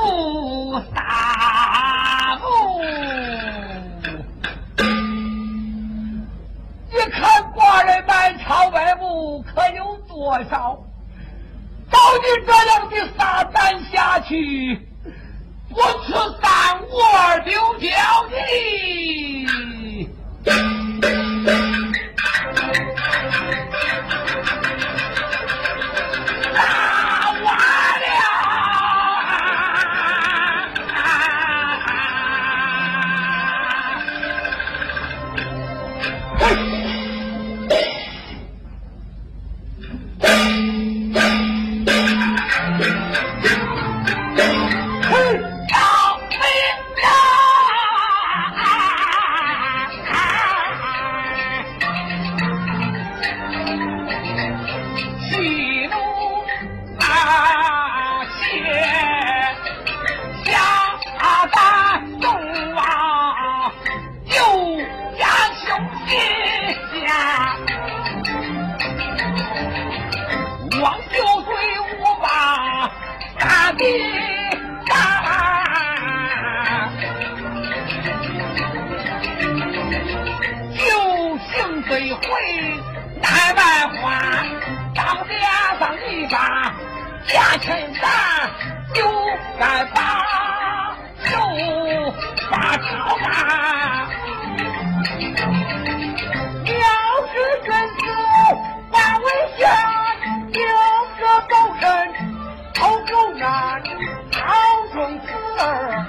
不打不，你看寡人满朝文武可有多少，照你这样的撒旦下去，我吃三五二六教你。酒醒醉回南半花，当脸上一把家钱砸，就敢把手把刀拿。要是君子把为先，要是高人头重难，好中刺儿。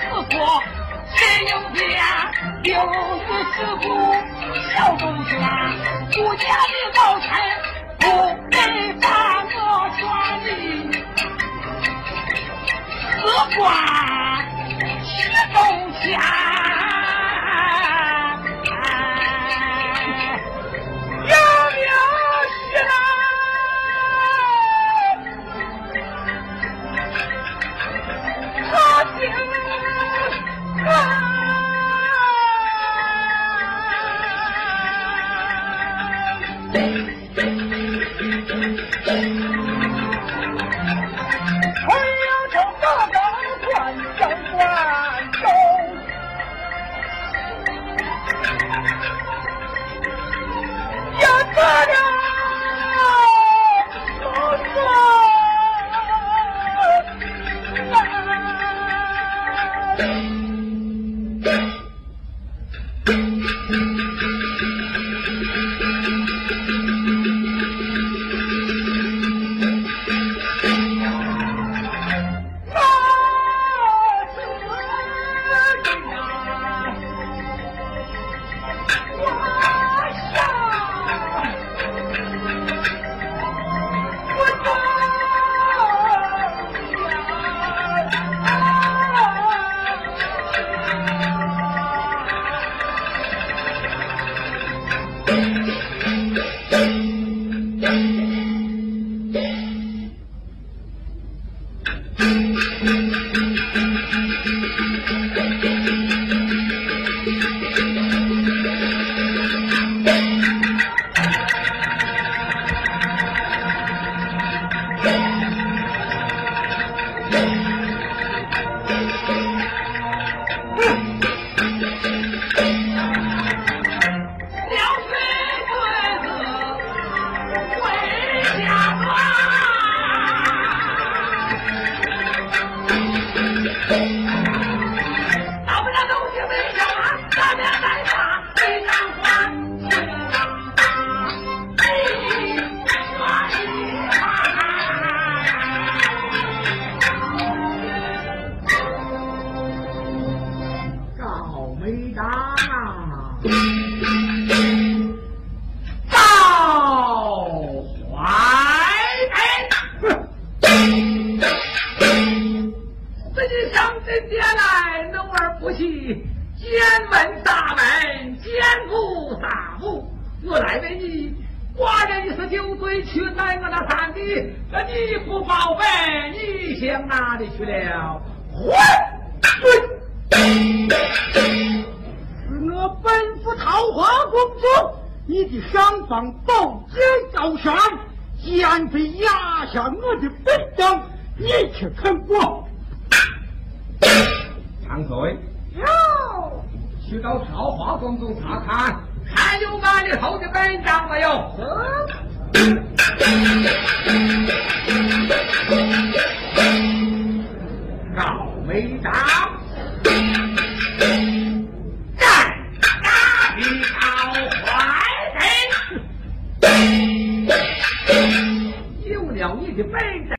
此祸谁应平啊又是师傅小公子顾家的老臣不该把我权进死观还要将大刀关上关中，也罢了，就算。Música 十九岁去带我那三弟，那你不报备，你向哪里去了？混是我奔赴桃花公主，你的上方宝剑高山，奸贼压下我的本当，你却肯过？长岁，哟，去到桃花宫中查看，还有哪里偷的本章没有？高眉章，干大的好坏人，有了你的本账。